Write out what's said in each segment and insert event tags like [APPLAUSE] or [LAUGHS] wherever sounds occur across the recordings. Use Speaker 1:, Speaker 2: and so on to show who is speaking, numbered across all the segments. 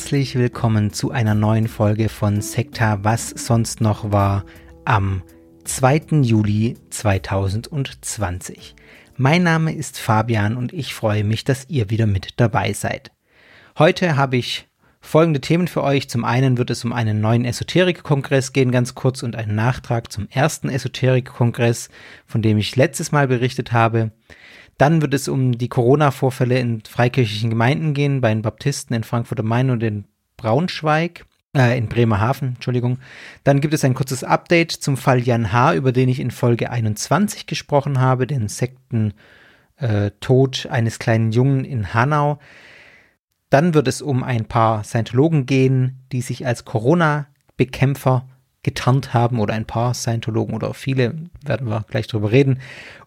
Speaker 1: herzlich willkommen zu einer neuen Folge von Sekta Was sonst noch war am 2. Juli 2020. Mein Name ist Fabian und ich freue mich, dass ihr wieder mit dabei seid. Heute habe ich folgende Themen für euch. Zum einen wird es um einen neuen Esoterik-Kongress gehen, ganz kurz, und einen Nachtrag zum ersten Esoterik-Kongress, von dem ich letztes Mal berichtet habe. Dann wird es um die Corona-Vorfälle in freikirchlichen Gemeinden gehen, bei den Baptisten in Frankfurt am Main und in Braunschweig, äh, in Bremerhaven, Entschuldigung. Dann gibt es ein kurzes Update zum Fall Jan H., über den ich in Folge 21 gesprochen habe, den Sektentod äh, eines kleinen Jungen in Hanau. Dann wird es um ein paar Scientologen gehen, die sich als Corona-Bekämpfer getarnt haben oder ein paar Scientologen oder viele, werden wir gleich drüber reden.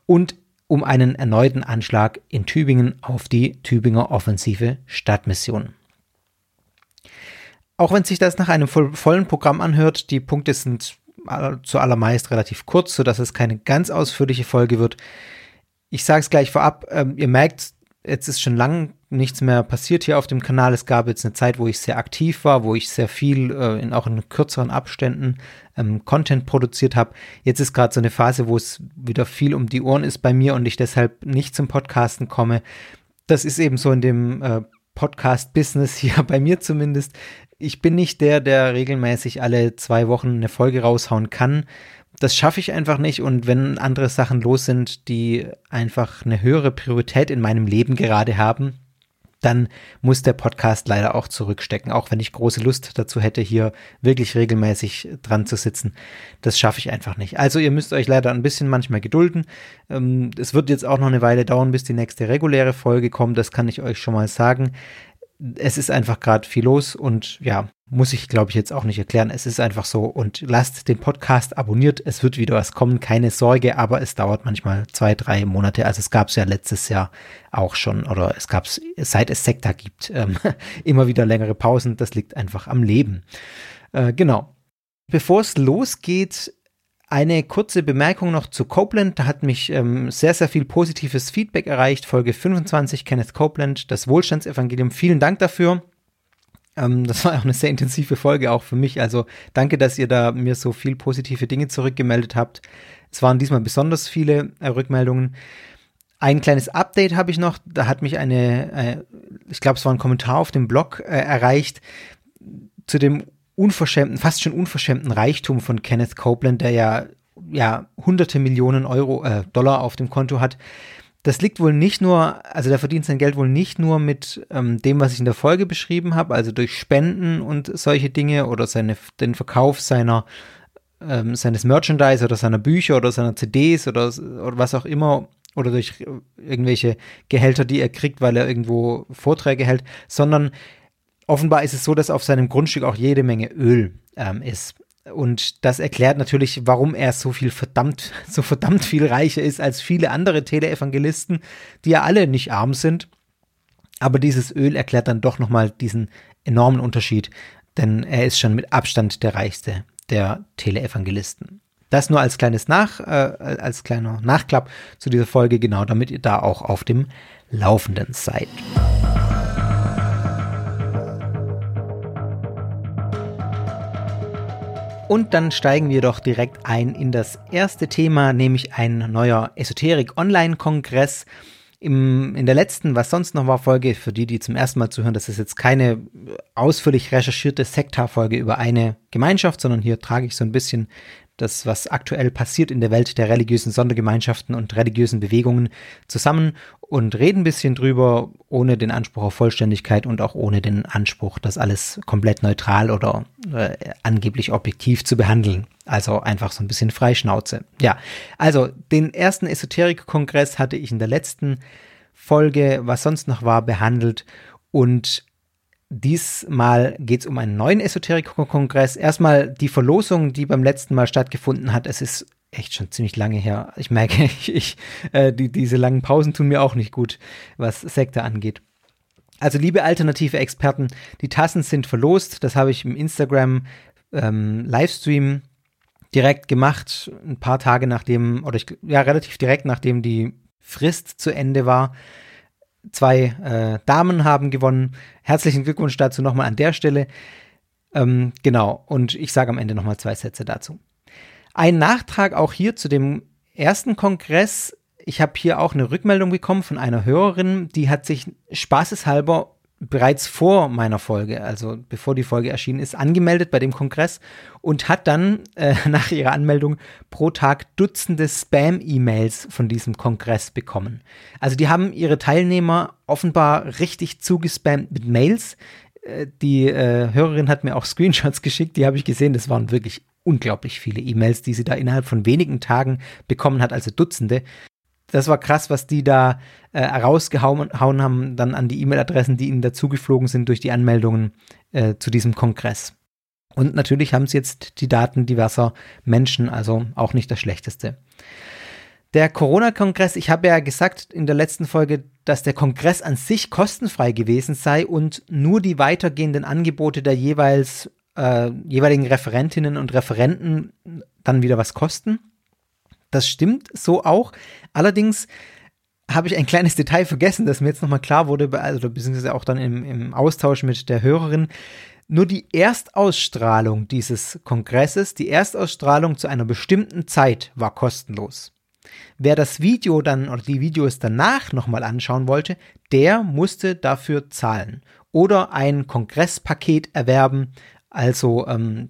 Speaker 1: Und um einen erneuten Anschlag in Tübingen auf die Tübinger offensive Stadtmission. Auch wenn sich das nach einem vollen Programm anhört, die Punkte sind zu allermeist relativ kurz, sodass es keine ganz ausführliche Folge wird. Ich sage es gleich vorab, ähm, ihr merkt, jetzt ist schon lang nichts mehr passiert hier auf dem Kanal. Es gab jetzt eine Zeit, wo ich sehr aktiv war, wo ich sehr viel, äh, in, auch in kürzeren Abständen, ähm, Content produziert habe. Jetzt ist gerade so eine Phase, wo es wieder viel um die Ohren ist bei mir und ich deshalb nicht zum Podcasten komme. Das ist eben so in dem äh, Podcast-Business [LAUGHS] hier bei mir zumindest. Ich bin nicht der, der regelmäßig alle zwei Wochen eine Folge raushauen kann das schaffe ich einfach nicht. Und wenn andere Sachen los sind, die einfach eine höhere Priorität in meinem Leben gerade haben, dann muss der Podcast leider auch zurückstecken, auch wenn ich große Lust dazu hätte, hier wirklich regelmäßig dran zu sitzen. Das schaffe ich einfach nicht. Also ihr müsst euch leider ein bisschen manchmal gedulden. Ähm, es wird jetzt auch noch eine Weile dauern, bis die nächste reguläre Folge kommt, das kann ich euch schon mal sagen es ist einfach gerade viel los und ja, muss ich glaube ich jetzt auch nicht erklären. Es ist einfach so und lasst den Podcast abonniert. Es wird wieder was kommen, keine Sorge, aber es dauert manchmal zwei, drei Monate. Also es gab es ja letztes Jahr auch schon oder es gab es, seit es Sekta gibt, ähm, [LAUGHS] immer wieder längere Pausen. Das liegt einfach am Leben. Äh, genau. Bevor es losgeht, eine kurze Bemerkung noch zu Copeland. Da hat mich ähm, sehr, sehr viel positives Feedback erreicht. Folge 25, Kenneth Copeland, das Wohlstandsevangelium. Vielen Dank dafür. Ähm, das war [LAUGHS] auch eine sehr intensive Folge auch für mich. Also danke, dass ihr da mir so viel positive Dinge zurückgemeldet habt. Es waren diesmal besonders viele äh, Rückmeldungen. Ein kleines Update habe ich noch. Da hat mich eine, äh, ich glaube, es war ein Kommentar auf dem Blog äh, erreicht zu dem unverschämten, fast schon unverschämten Reichtum von Kenneth Copeland, der ja, ja hunderte Millionen Euro, äh, Dollar auf dem Konto hat. Das liegt wohl nicht nur, also der verdient sein Geld wohl nicht nur mit ähm, dem, was ich in der Folge beschrieben habe, also durch Spenden und solche Dinge oder seine, den Verkauf seiner, ähm, seines Merchandise oder seiner Bücher oder seiner CDs oder, oder was auch immer oder durch irgendwelche Gehälter, die er kriegt, weil er irgendwo Vorträge hält, sondern offenbar ist es so, dass auf seinem Grundstück auch jede Menge Öl ähm, ist. Und das erklärt natürlich, warum er so viel verdammt, [LAUGHS] so verdammt viel reicher ist als viele andere Teleevangelisten, die ja alle nicht arm sind. Aber dieses Öl erklärt dann doch nochmal diesen enormen Unterschied, denn er ist schon mit Abstand der reichste der Teleevangelisten. Das nur als kleines Nach, äh, als kleiner Nachklapp zu dieser Folge, genau, damit ihr da auch auf dem Laufenden seid. Und dann steigen wir doch direkt ein in das erste Thema, nämlich ein neuer Esoterik-Online-Kongress. in der letzten, was sonst noch war, Folge, für die, die zum ersten Mal zuhören, das ist jetzt keine ausführlich recherchierte Sekta-Folge über eine Gemeinschaft, sondern hier trage ich so ein bisschen das, was aktuell passiert in der Welt der religiösen Sondergemeinschaften und religiösen Bewegungen zusammen und reden ein bisschen drüber, ohne den Anspruch auf Vollständigkeit und auch ohne den Anspruch, das alles komplett neutral oder äh, angeblich objektiv zu behandeln. Also einfach so ein bisschen Freischnauze. Ja, also den ersten Esoterik-Kongress hatte ich in der letzten Folge, was sonst noch war, behandelt und Diesmal geht es um einen neuen Esoterik-Kongress. Erstmal die Verlosung, die beim letzten Mal stattgefunden hat. Es ist echt schon ziemlich lange her. Ich merke, [LAUGHS] ich, ich äh, die, diese langen Pausen tun mir auch nicht gut, was Sekte angeht. Also, liebe alternative Experten, die Tassen sind verlost. Das habe ich im Instagram ähm, Livestream direkt gemacht, ein paar Tage nachdem, oder ich, ja, relativ direkt nachdem die Frist zu Ende war. Zwei äh, Damen haben gewonnen. Herzlichen Glückwunsch dazu nochmal an der Stelle. Ähm, genau, und ich sage am Ende nochmal zwei Sätze dazu. Ein Nachtrag auch hier zu dem ersten Kongress. Ich habe hier auch eine Rückmeldung bekommen von einer Hörerin, die hat sich spaßeshalber bereits vor meiner Folge, also bevor die Folge erschienen ist, angemeldet bei dem Kongress und hat dann äh, [LAUGHS] nach ihrer Anmeldung pro Tag Dutzende Spam-E-Mails von diesem Kongress bekommen. Also die haben ihre Teilnehmer offenbar richtig zugespammt mit Mails. Äh, die äh, Hörerin hat mir auch [LAUGHS] Screenshots geschickt, die habe ich gesehen, das waren wirklich unglaublich viele E-Mails, die sie da innerhalb von wenigen Tagen bekommen hat, also Dutzende das war krass, was die da äh, rausgehauen haben, dann an die E-Mail-Adressen, die ihnen dazugeflogen sind durch die Anmeldungen äh, zu diesem Kongress. Und natürlich haben sie jetzt die Daten diverser Menschen, also auch nicht das Schlechteste. Der Corona-Kongress, ich habe ja gesagt in der letzten Folge, dass der Kongress an sich kostenfrei gewesen sei und nur die weitergehenden Angebote der jeweils äh, jeweiligen Referentinnen und Referenten dann wieder was kosten. Das stimmt so auch. Allerdings habe ich ein kleines [LAUGHS] Detail vergessen, das mir jetzt nochmal klar wurde, also beziehungsweise auch dann im, im Austausch mit der Hörerin. Nur die Erstausstrahlung dieses Kongresses, die Erstausstrahlung zu einer bestimmten Zeit war kostenlos. Wer das Video dann oder die Videos danach nochmal anschauen wollte, der musste dafür zahlen oder ein Kongresspaket erwerben, also ähm,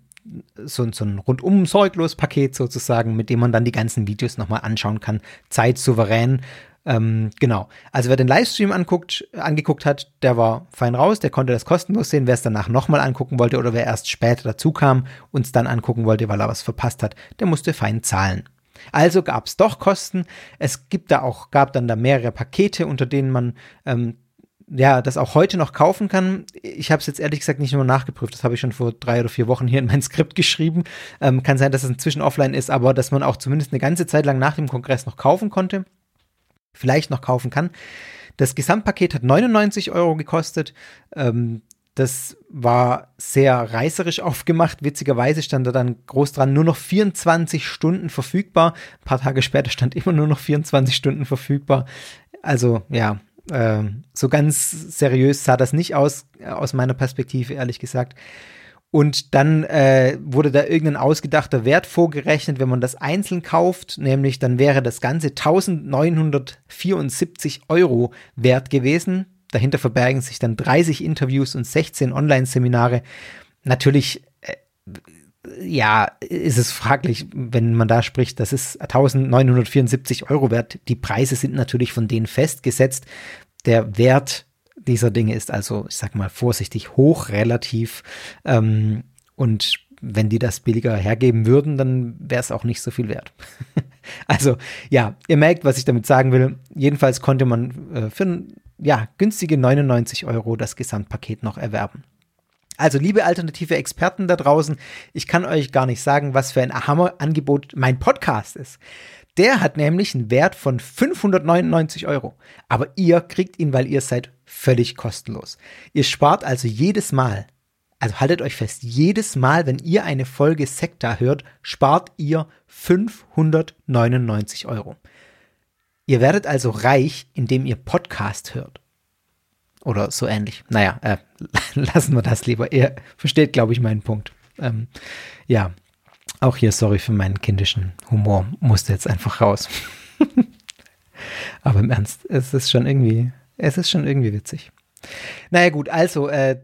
Speaker 1: so, so ein rundum sorglos Paket sozusagen, mit dem man dann die ganzen Videos nochmal anschauen kann, zeitsouverän. Ähm, genau. Also wer den Livestream anguckt, angeguckt hat, der war fein raus, der konnte das kostenlos sehen. Wer es danach nochmal angucken wollte oder wer erst später dazu kam und es dann angucken wollte, weil er was verpasst hat, der musste fein zahlen. Also gab es doch Kosten. Es gibt da auch, gab dann da mehrere Pakete, unter denen man ähm, ja, das auch heute noch kaufen kann. Ich habe es jetzt ehrlich gesagt nicht nur nachgeprüft, das habe ich schon vor drei oder vier Wochen hier in mein [LAUGHS] Skript geschrieben. Ähm, kann sein, dass es inzwischen offline ist, aber dass man auch zumindest eine ganze Zeit lang nach dem Kongress noch kaufen konnte. Vielleicht noch kaufen kann. Das Gesamtpaket hat 99 Euro gekostet. Ähm, das war sehr reißerisch [LAUGHS] aufgemacht. Witzigerweise stand da dann groß dran, nur noch 24 Stunden verfügbar. Ein paar Tage später stand immer nur noch 24 Stunden verfügbar. Also ja, äh, so ganz seriös sah das nicht aus, äh, aus meiner Perspektive, ehrlich gesagt. Und dann äh, wurde da irgendein ausgedachter Wert vorgerechnet, wenn man das einzeln kauft, nämlich dann wäre das Ganze 1974 Euro wert gewesen. Dahinter verbergen sich dann 30 Interviews und 16 Online-Seminare. Natürlich, äh, ja, ist es fraglich, wenn man da spricht, das ist 1974 Euro wert. Die Preise sind natürlich von denen festgesetzt. Der Wert dieser Dinge ist also, ich sag mal vorsichtig, hoch relativ. Ähm, und wenn die das billiger hergeben würden, dann wäre es auch nicht so viel wert. [LAUGHS] also ja, ihr merkt, was ich damit sagen will. Jedenfalls konnte man äh, für ja, günstige 99 Euro das Gesamtpaket noch erwerben. Also, liebe alternative Experten da draußen, ich kann euch gar nicht sagen, was für ein Hammer-Angebot mein Podcast ist. Der hat nämlich einen Wert von 599 Euro. Aber ihr kriegt ihn, weil ihr seid völlig kostenlos. Ihr spart also jedes Mal, also haltet euch fest, jedes Mal, wenn ihr eine Folge Sekta hört, spart ihr 599 Euro. Ihr werdet also reich, indem ihr Podcast hört. Oder so ähnlich. Naja, äh, [LAUGHS] lassen wir das lieber. Ihr versteht, glaube ich, meinen Punkt. Ähm, ja, auch hier sorry für meinen kindischen Humor. Musste jetzt einfach raus. [LAUGHS] Aber im Ernst, es ist schon irgendwie, es ist schon irgendwie witzig. Naja, gut, also, äh,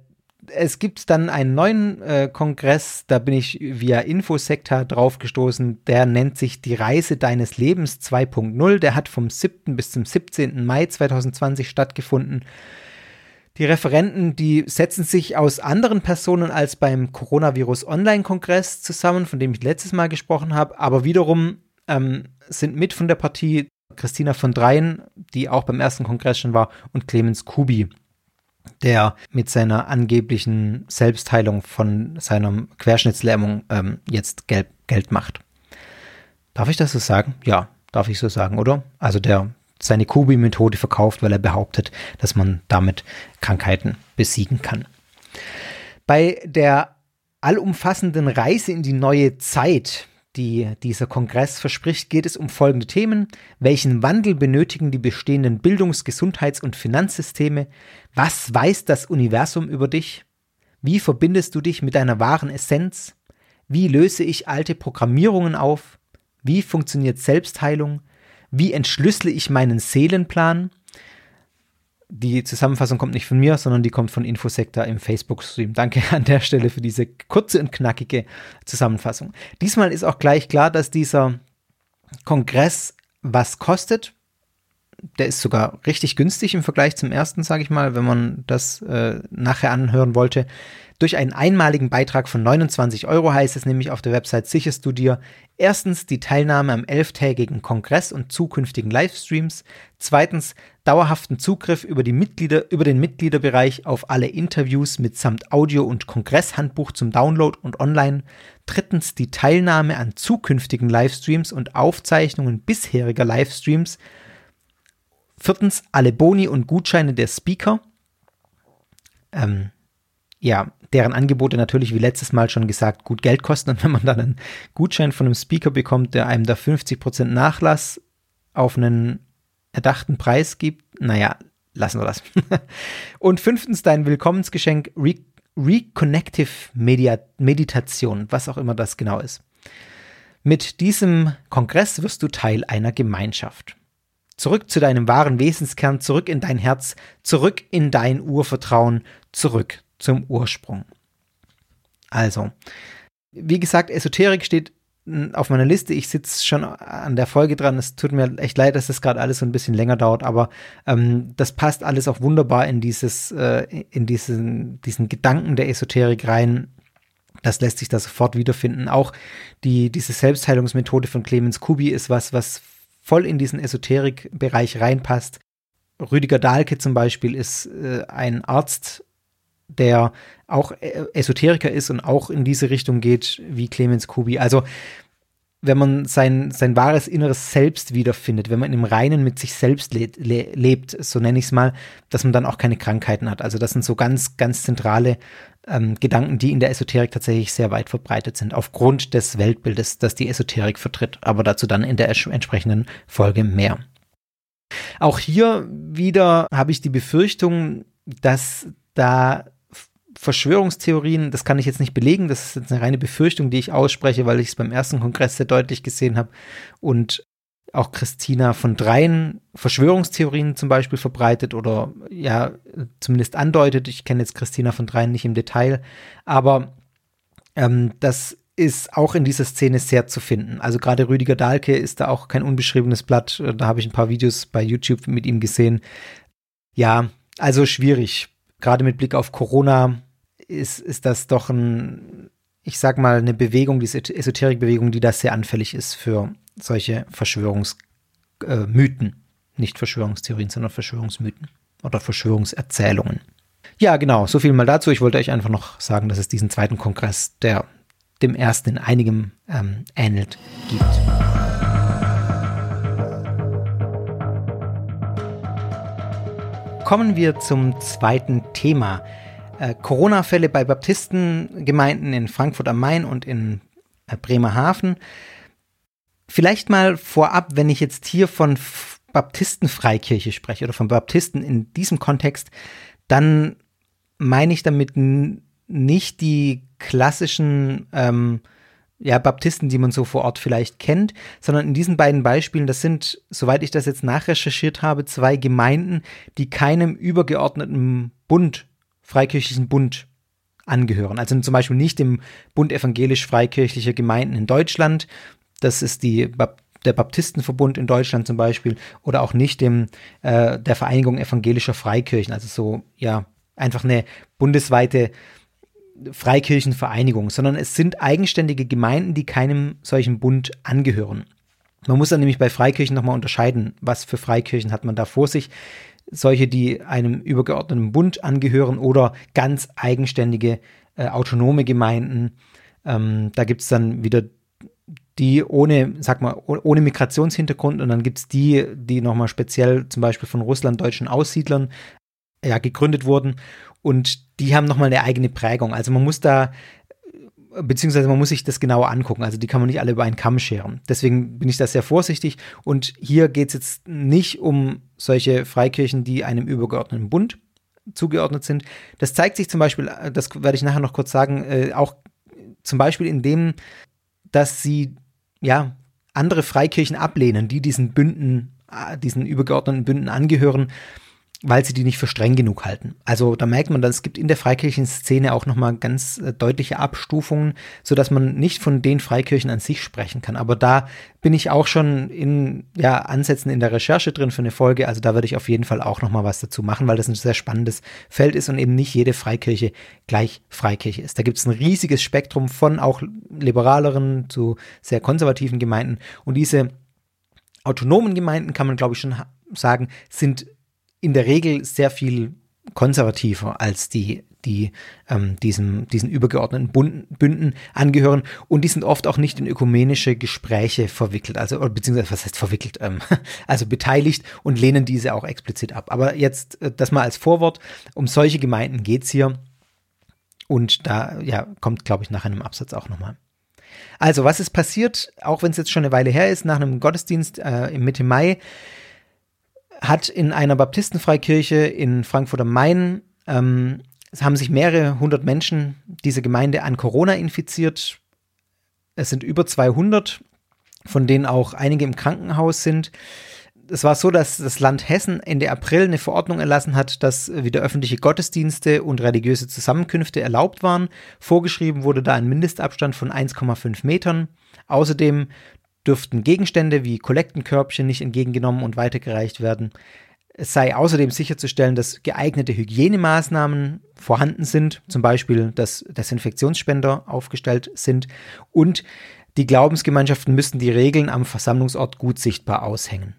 Speaker 1: es gibt dann einen neuen äh, Kongress, da bin ich via Infosektor draufgestoßen, der nennt sich Die Reise deines Lebens 2.0. Der hat vom 7. bis zum 17. Mai 2020 stattgefunden. Die Referenten, die setzen sich aus anderen Personen als beim Coronavirus Online-Kongress zusammen, von dem ich letztes Mal gesprochen habe, aber wiederum ähm, sind mit von der Partie Christina von Dreien, die auch beim ersten Kongress schon war, und Clemens Kubi, der mit seiner angeblichen Selbstheilung von seiner Querschnittslähmung ähm, jetzt Geld, Geld macht. Darf ich das so sagen? Ja, darf ich so sagen, oder? Also der seine Kubi-Methode verkauft, weil er behauptet, dass man damit Krankheiten besiegen kann. Bei der allumfassenden Reise in die neue Zeit, die dieser Kongress verspricht, geht es um folgende Themen. Welchen Wandel benötigen die bestehenden Bildungs-, Gesundheits- und Finanzsysteme? Was weiß das Universum über dich? Wie verbindest du dich mit deiner wahren Essenz? Wie löse ich alte Programmierungen auf? Wie funktioniert Selbstheilung? Wie entschlüssele ich meinen Seelenplan? Die Zusammenfassung kommt nicht von mir, sondern die kommt von Infosektor im Facebook-Stream. Danke an der Stelle für diese kurze und knackige Zusammenfassung. Diesmal ist auch gleich klar, dass dieser Kongress was kostet. Der ist sogar richtig günstig im Vergleich zum ersten, sage ich mal, wenn man das äh, nachher anhören wollte. Durch einen einmaligen Beitrag von 29 Euro heißt es nämlich auf der Website sicherst du dir erstens die Teilnahme am elftägigen Kongress und zukünftigen Livestreams, zweitens dauerhaften Zugriff über, die Mitglieder, über den Mitgliederbereich auf alle Interviews mitsamt Audio- und Kongresshandbuch zum Download und online, drittens die Teilnahme an zukünftigen Livestreams und Aufzeichnungen bisheriger Livestreams, viertens alle Boni und Gutscheine der Speaker, ähm, ja, deren Angebote natürlich, wie letztes Mal schon gesagt, gut Geld kosten. Und wenn man dann einen Gutschein von einem Speaker bekommt, der einem da 50% Nachlass auf einen erdachten Preis gibt, naja, lassen wir das. [LAUGHS] und fünftens dein Willkommensgeschenk Re Reconnective Media Meditation, was auch immer das genau ist. Mit diesem Kongress wirst du Teil einer Gemeinschaft. Zurück zu deinem wahren Wesenskern, zurück in dein Herz, zurück in dein Urvertrauen, zurück zum Ursprung. Also, wie gesagt, Esoterik steht auf meiner Liste. Ich sitze schon an der Folge dran. Es tut mir echt leid, dass das gerade alles so ein bisschen länger dauert, aber ähm, das passt alles auch wunderbar in dieses, äh, in diesen, diesen Gedanken der Esoterik rein. Das lässt sich da sofort wiederfinden. Auch die, diese Selbstheilungsmethode von Clemens Kubi ist was, was voll in diesen Esoterik-Bereich reinpasst. Rüdiger Dahlke zum Beispiel ist äh, ein Arzt der auch äh, Esoteriker ist und auch in diese Richtung geht wie Clemens Kubi. Also wenn man sein, sein wahres inneres Selbst wiederfindet, wenn man im Reinen mit sich selbst le le lebt, so nenne ich es mal, dass man dann auch keine Krankheiten hat. Also das sind so ganz, ganz zentrale ähm, Gedanken, die in der Esoterik tatsächlich sehr weit verbreitet sind, aufgrund des Weltbildes, das die Esoterik vertritt. Aber dazu dann in der entsprechenden Folge mehr. Auch hier wieder habe ich die Befürchtung, dass da Verschwörungstheorien, das kann ich jetzt nicht belegen, das ist jetzt eine reine Befürchtung, die ich ausspreche, weil ich es beim ersten Kongress sehr deutlich gesehen habe und auch Christina von Dreien Verschwörungstheorien zum Beispiel verbreitet oder ja, zumindest andeutet. Ich kenne jetzt Christina von Dreien nicht im Detail, aber ähm, das ist auch in dieser Szene sehr zu finden. Also gerade Rüdiger Dahlke ist da auch kein unbeschriebenes Blatt. Da habe ich ein paar Videos bei YouTube mit ihm gesehen. Ja, also schwierig. Gerade mit Blick auf Corona ist, ist das doch ein, ich sag mal, eine Bewegung, diese Esoterikbewegung, die da sehr anfällig ist für solche Verschwörungsmythen. Äh, Nicht Verschwörungstheorien, sondern Verschwörungsmythen oder Verschwörungserzählungen. Ja, genau, so viel mal dazu. Ich wollte euch einfach noch sagen, dass es diesen zweiten Kongress, der dem ersten in einigem ähm, ähnelt, gibt. Kommen wir zum zweiten Thema äh, Corona-Fälle bei Baptistengemeinden in Frankfurt am Main und in äh, Bremerhaven. Vielleicht mal vorab, wenn ich jetzt hier von Baptistenfreikirche spreche oder von Baptisten in diesem Kontext, dann meine ich damit nicht die klassischen ähm, ja, Baptisten, die man so vor Ort vielleicht kennt, sondern in diesen beiden Beispielen, das sind, soweit ich das jetzt nachrecherchiert habe, zwei Gemeinden, die keinem übergeordneten Bund Freikirchlichen Bund angehören. Also zum Beispiel nicht dem Bund evangelisch-freikirchlicher Gemeinden in Deutschland. Das ist die der Baptistenverbund in Deutschland zum Beispiel oder auch nicht dem äh, der Vereinigung evangelischer Freikirchen. Also so ja einfach eine bundesweite Freikirchenvereinigung, sondern es sind eigenständige Gemeinden, die keinem solchen Bund angehören. Man muss dann nämlich bei Freikirchen nochmal unterscheiden, was für Freikirchen hat man da vor sich solche, die einem übergeordneten Bund angehören oder ganz eigenständige äh, autonome Gemeinden. Ähm, da gibt es dann wieder die ohne, sag mal, ohne Migrationshintergrund und dann gibt es die, die nochmal speziell zum Beispiel von russlanddeutschen Aussiedlern ja, gegründet wurden und die haben nochmal eine eigene Prägung. Also man muss da beziehungsweise man muss sich das genauer angucken. Also die kann man nicht alle über einen Kamm scheren. Deswegen bin ich da sehr vorsichtig. Und hier geht es jetzt nicht um solche Freikirchen, die einem übergeordneten Bund zugeordnet sind. Das zeigt sich zum Beispiel, das werde ich nachher noch kurz sagen, äh, auch zum Beispiel in dem, dass sie ja andere Freikirchen ablehnen, die diesen Bünden, äh, diesen übergeordneten Bünden angehören weil sie die nicht für streng genug halten. Also da merkt man, dass es gibt in der Freikirchenszene auch nochmal ganz äh, deutliche Abstufungen, so dass man nicht von den Freikirchen an sich sprechen kann. Aber da bin ich auch schon in ja, Ansätzen in der Recherche drin für eine Folge. Also da würde ich auf jeden Fall auch nochmal was dazu machen, weil das ein sehr spannendes Feld ist und eben nicht jede Freikirche gleich Freikirche ist. Da gibt es ein riesiges Spektrum von auch liberaleren zu sehr konservativen Gemeinden. Und diese autonomen Gemeinden kann man, glaube ich, schon sagen, sind in der Regel sehr viel konservativer als die, die ähm, diesem, diesen übergeordneten Bünden angehören. Und die sind oft auch nicht in ökumenische Gespräche verwickelt, also beziehungsweise was heißt verwickelt, ähm, [LAUGHS] also beteiligt und lehnen diese auch explizit ab. Aber jetzt äh, das mal als Vorwort, um solche Gemeinden geht es hier. Und da ja, kommt, glaube ich, nach einem Absatz auch nochmal. Also, was ist passiert, auch wenn es jetzt schon eine Weile her ist, nach einem Gottesdienst äh, im Mitte Mai, hat in einer Baptistenfreikirche in Frankfurt am Main, ähm, haben sich mehrere hundert Menschen diese Gemeinde an Corona infiziert. Es sind über 200, von denen auch einige im Krankenhaus sind. Es war so, dass das Land Hessen Ende April eine Verordnung erlassen hat, dass wieder öffentliche Gottesdienste und religiöse Zusammenkünfte erlaubt waren. Vorgeschrieben wurde da ein Mindestabstand von 1,5 Metern. Außerdem dürften Gegenstände wie Kollektenkörbchen nicht entgegengenommen und weitergereicht werden. Es sei außerdem sicherzustellen, dass geeignete Hygienemaßnahmen vorhanden sind, zum Beispiel, dass Desinfektionsspender aufgestellt sind und die Glaubensgemeinschaften müssten die Regeln am Versammlungsort gut sichtbar aushängen.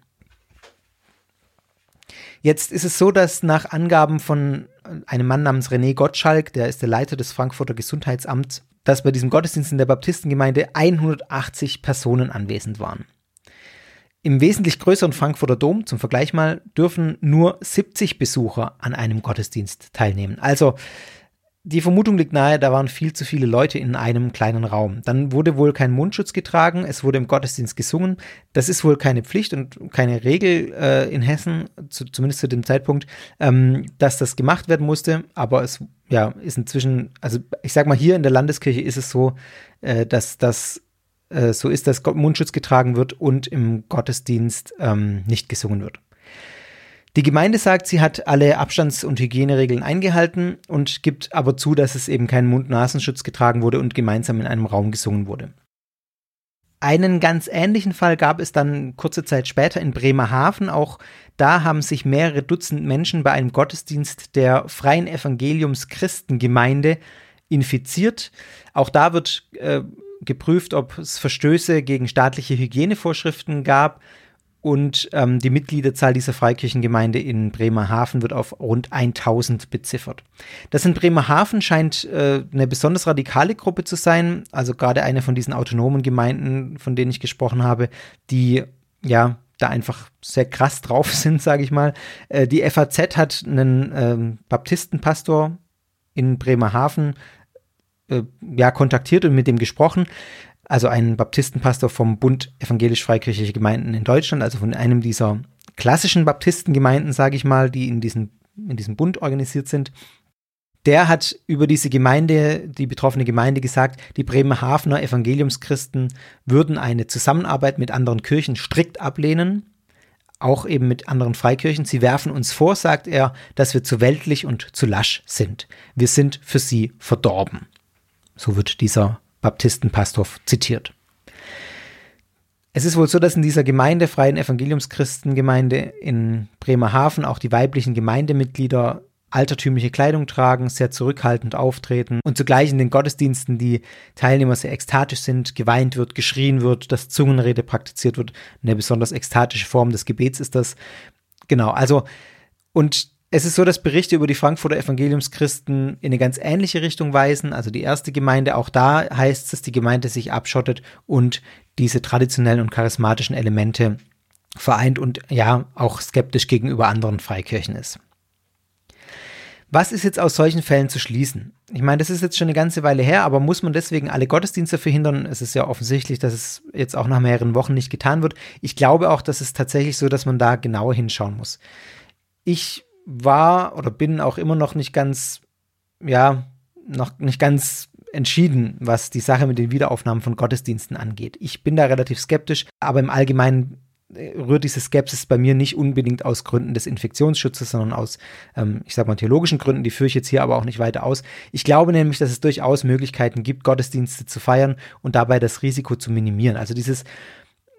Speaker 1: Jetzt ist es so, dass nach Angaben von einem Mann namens René Gottschalk, der ist der Leiter des Frankfurter Gesundheitsamts, dass bei diesem Gottesdienst in der Baptistengemeinde 180 Personen anwesend waren. Im wesentlich größeren Frankfurter Dom, zum Vergleich mal, dürfen nur 70 Besucher an einem Gottesdienst teilnehmen. Also die Vermutung liegt nahe, da waren viel zu viele Leute in einem kleinen Raum. Dann wurde wohl kein Mundschutz getragen, es wurde im Gottesdienst gesungen. Das ist wohl keine Pflicht und keine Regel äh, in Hessen, zu, zumindest zu dem Zeitpunkt, ähm, dass das gemacht werden musste. Aber es ja, ist inzwischen, also ich sag mal, hier in der Landeskirche ist es so, äh, dass das äh, so ist, dass Mundschutz getragen wird und im Gottesdienst ähm, nicht gesungen wird. Die Gemeinde sagt, sie hat alle Abstands- und Hygieneregeln eingehalten und gibt aber zu, dass es eben kein Mund-Nasenschutz getragen wurde und gemeinsam in einem Raum gesungen wurde. Einen ganz ähnlichen Fall gab es dann kurze Zeit später in Bremerhaven. Auch da haben sich mehrere Dutzend Menschen bei einem Gottesdienst der Freien Evangeliums Christengemeinde infiziert. Auch da wird äh, geprüft, ob es Verstöße gegen staatliche Hygienevorschriften gab. Und ähm, die Mitgliederzahl dieser Freikirchengemeinde in Bremerhaven wird auf rund 1000 beziffert. Das in Bremerhaven scheint äh, eine besonders radikale Gruppe zu sein, also gerade eine von diesen autonomen Gemeinden, von denen ich gesprochen habe, die ja da einfach sehr krass [LAUGHS] drauf sind, sage ich mal. Äh, die FAZ hat einen ähm, Baptistenpastor in Bremerhaven äh, ja kontaktiert und mit dem gesprochen also ein Baptistenpastor vom Bund Evangelisch-Freikirchliche Gemeinden in Deutschland, also von einem dieser klassischen Baptistengemeinden, sage ich mal, die in, diesen, in diesem Bund organisiert sind. Der hat über diese Gemeinde, die betroffene Gemeinde gesagt, die Bremerhavener Evangeliumschristen würden eine Zusammenarbeit mit anderen Kirchen strikt ablehnen, auch eben mit anderen Freikirchen. Sie werfen uns vor, sagt er, dass wir zu weltlich und zu lasch sind. Wir sind für sie verdorben. So wird dieser Baptistenpastor zitiert. Es ist wohl so, dass in dieser Gemeinde, Freien Evangeliumschristengemeinde in Bremerhaven, auch die weiblichen Gemeindemitglieder altertümliche Kleidung tragen, sehr zurückhaltend auftreten und zugleich in den Gottesdiensten die Teilnehmer sehr ekstatisch sind, geweint wird, geschrien wird, dass Zungenrede praktiziert wird. Eine besonders ekstatische Form des Gebets ist das. Genau, also und es ist so, dass Berichte über die Frankfurter Evangeliumschristen in eine ganz ähnliche Richtung weisen. Also die erste Gemeinde, auch da heißt es, dass die Gemeinde sich abschottet und diese traditionellen und charismatischen Elemente vereint und ja auch skeptisch gegenüber anderen Freikirchen ist. Was ist jetzt aus solchen Fällen zu schließen? Ich meine, das ist jetzt schon eine ganze Weile her, aber muss man deswegen alle Gottesdienste verhindern? Es ist ja offensichtlich, dass es jetzt auch nach mehreren Wochen nicht getan wird. Ich glaube auch, dass es tatsächlich so, dass man da genauer hinschauen muss. Ich war oder bin auch immer noch nicht ganz, ja, noch nicht ganz entschieden, was die Sache mit den Wiederaufnahmen von Gottesdiensten angeht. Ich bin da relativ skeptisch, aber im Allgemeinen rührt diese Skepsis bei mir nicht unbedingt aus Gründen des Infektionsschutzes, sondern aus, ähm, ich sag mal, theologischen Gründen, die führe ich jetzt hier aber auch nicht weiter aus. Ich glaube nämlich, dass es durchaus Möglichkeiten gibt, Gottesdienste zu feiern und dabei das Risiko zu minimieren. Also dieses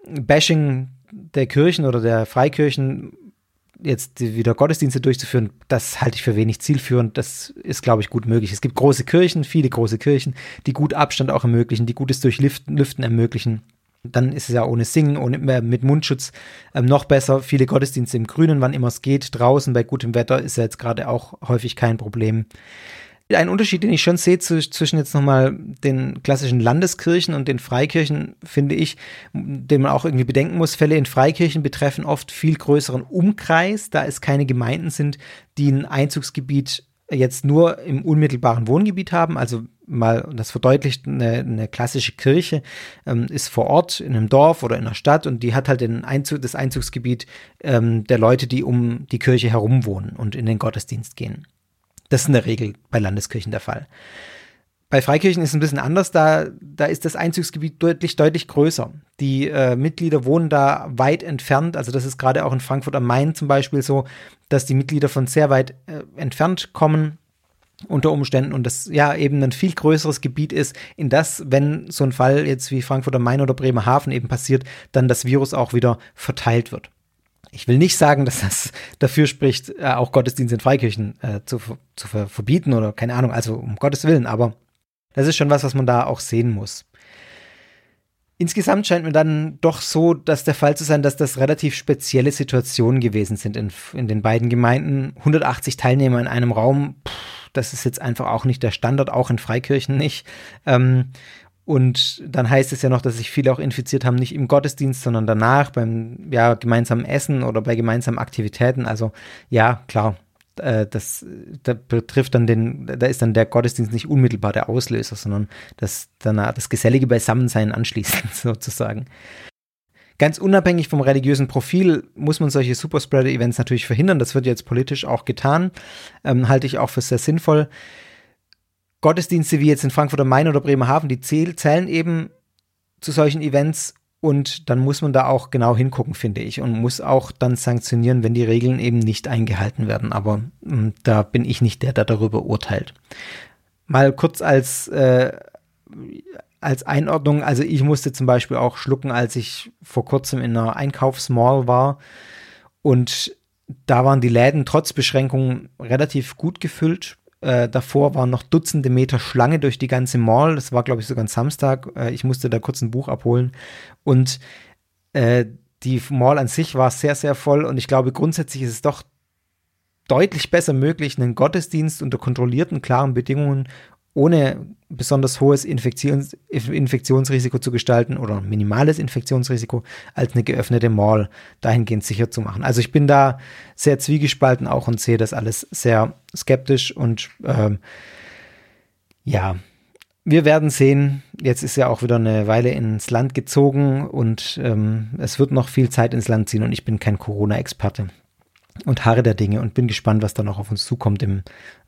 Speaker 1: Bashing der Kirchen oder der Freikirchen jetzt wieder Gottesdienste durchzuführen, das halte ich für wenig zielführend. Das ist, glaube ich, gut möglich. Es gibt große Kirchen, viele große Kirchen, die gut Abstand auch ermöglichen, die gutes Durchlüften ermöglichen. Dann ist es ja ohne Singen, ohne, mit Mundschutz ähm, noch besser. Viele Gottesdienste im Grünen, wann immer es geht. Draußen bei gutem Wetter ist ja jetzt gerade auch häufig kein Problem. Ein Unterschied, den ich schon sehe zwischen jetzt nochmal den klassischen Landeskirchen und den Freikirchen, finde ich, den man auch irgendwie bedenken muss. Fälle in Freikirchen betreffen oft viel größeren Umkreis, da es keine Gemeinden sind, die ein Einzugsgebiet jetzt nur im unmittelbaren Wohngebiet haben, also mal, das verdeutlicht, eine, eine klassische Kirche ähm, ist vor Ort in einem Dorf oder in einer Stadt und die hat halt den Einzug, das Einzugsgebiet ähm, der Leute, die um die Kirche herum wohnen und in den Gottesdienst gehen. Das ist in der Regel bei Landeskirchen der Fall. Bei Freikirchen ist es ein bisschen anders, da, da ist das Einzugsgebiet deutlich, deutlich größer. Die äh, Mitglieder wohnen da weit entfernt, also das ist gerade auch in Frankfurt am Main zum Beispiel so, dass die Mitglieder von sehr weit äh, entfernt kommen unter Umständen und das ja eben ein viel größeres Gebiet ist, in das, wenn so ein Fall jetzt wie Frankfurt am Main oder Bremerhaven eben passiert, dann das Virus auch wieder verteilt wird. Ich will nicht sagen, dass das dafür spricht, äh, auch Gottesdienste in Freikirchen äh, zu, zu verbieten oder keine Ahnung, also um Gottes Willen, aber das ist schon was, was man da auch sehen muss. Insgesamt scheint mir dann doch so, dass der Fall zu sein, dass das relativ spezielle Situationen gewesen sind in, in den beiden Gemeinden. 180 Teilnehmer in einem Raum, pff, das ist jetzt einfach auch nicht der Standard, auch in Freikirchen nicht. Ähm, und dann heißt es ja noch, dass sich viele auch infiziert haben, nicht im Gottesdienst, sondern danach beim ja, gemeinsamen Essen oder bei gemeinsamen Aktivitäten. Also ja, klar, äh, das, das betrifft dann den, da ist dann der Gottesdienst nicht unmittelbar der Auslöser, sondern das, danach, das gesellige Beisammensein anschließend [LAUGHS] sozusagen. Ganz unabhängig vom religiösen Profil muss man solche Superspreader-Events natürlich verhindern. Das wird jetzt politisch auch getan. Ähm, halte ich auch für sehr sinnvoll. Gottesdienste wie jetzt in Frankfurt am Main oder Bremerhaven, die zählen eben zu solchen Events und dann muss man da auch genau hingucken, finde ich, und muss auch dann sanktionieren, wenn die Regeln eben nicht eingehalten werden. Aber mh, hm, da bin ich nicht der, der darüber urteilt. Mal kurz als, äh, als Einordnung, also ich musste zum Beispiel auch schlucken, als ich vor kurzem in einer Einkaufsmall war und da waren die Läden trotz Beschränkungen relativ gut gefüllt äh, davor waren noch Dutzende Meter Schlange durch die ganze Mall. Das war, glaube ich, sogar ein Samstag. Äh, ich musste da kurz ein Buch abholen. Und äh, die Mall an sich war sehr, sehr voll. Und ich glaube, grundsätzlich ist es doch deutlich besser möglich, einen Gottesdienst unter kontrollierten, klaren Bedingungen ohne besonders hohes Infektions Infektionsrisiko zu gestalten oder minimales Infektionsrisiko als eine geöffnete Mall dahingehend sicher zu machen. Also ich bin da sehr zwiegespalten auch und sehe das alles sehr skeptisch und ähm, ja, wir werden sehen. Jetzt ist ja auch wieder eine Weile ins Land gezogen und ähm, es wird noch viel Zeit ins Land ziehen und ich bin kein Corona-Experte und harre der Dinge und bin gespannt, was da noch auf uns zukommt im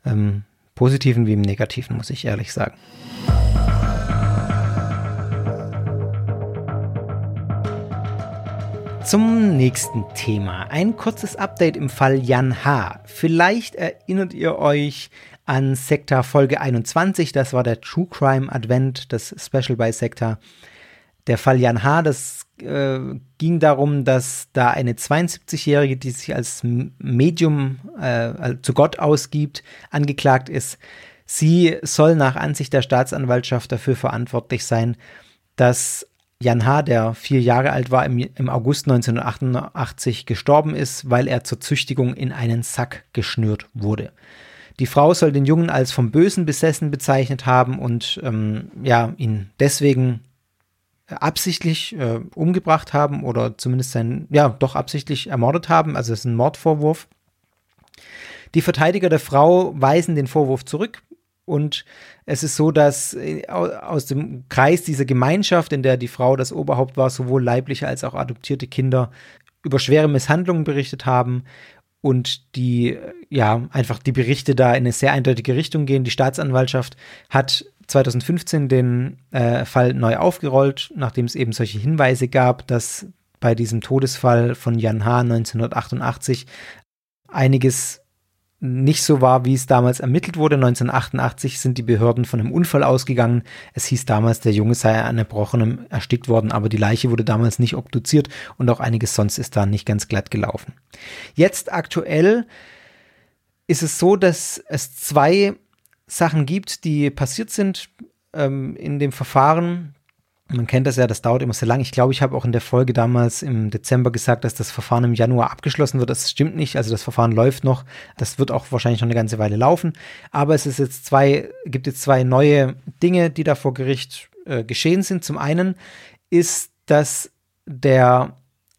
Speaker 1: ähm, positiven wie im negativen, muss ich ehrlich sagen. Zum nächsten Thema. Ein kurzes Update im Fall Jan H. Vielleicht erinnert ihr euch an Sektor Folge 21. Das war der True Crime Advent, das Special bei Sektor. Der Fall Jan H., das äh, ging darum, dass da eine 72-Jährige, die sich als Medium äh, zu Gott ausgibt, angeklagt ist. Sie soll nach Ansicht der Staatsanwaltschaft dafür verantwortlich sein, dass Jan H., der vier Jahre alt war, im, im August 1988 gestorben ist, weil er zur Züchtigung in einen Sack geschnürt wurde. Die Frau soll den Jungen als vom Bösen besessen bezeichnet haben und ähm, ja, ihn deswegen absichtlich äh, umgebracht haben oder zumindest sein, ja, doch absichtlich ermordet haben. Also es ist ein Mordvorwurf. Die Verteidiger der Frau weisen den Vorwurf zurück. Und es ist so, dass äh, aus dem Kreis dieser Gemeinschaft, in der die Frau das Oberhaupt war, sowohl leibliche als auch adoptierte Kinder über schwere Misshandlungen berichtet haben und die, ja, einfach die Berichte da in eine sehr eindeutige Richtung gehen. Die Staatsanwaltschaft hat 2015 den äh, Fall neu aufgerollt, nachdem es eben solche Hinweise gab, dass bei diesem Todesfall von Jan H. 1988 einiges nicht so war, wie es damals ermittelt wurde. 1988 sind die Behörden von einem Unfall ausgegangen. Es hieß damals, der Junge sei an Erbrochenem erstickt worden, aber die Leiche wurde damals nicht obduziert und auch einiges sonst ist da nicht ganz glatt gelaufen. Jetzt aktuell ist es so, dass es zwei Sachen gibt, die passiert sind ähm, in dem Verfahren. Man kennt das ja, das dauert immer sehr lang. Ich glaube, ich habe auch in der Folge damals im Dezember gesagt, dass das Verfahren im Januar abgeschlossen wird. Das stimmt nicht. Also das Verfahren läuft noch. Das wird auch wahrscheinlich noch eine ganze Weile laufen. Aber es ist jetzt zwei, gibt jetzt zwei neue Dinge, die da vor Gericht äh, geschehen sind. Zum einen ist, dass der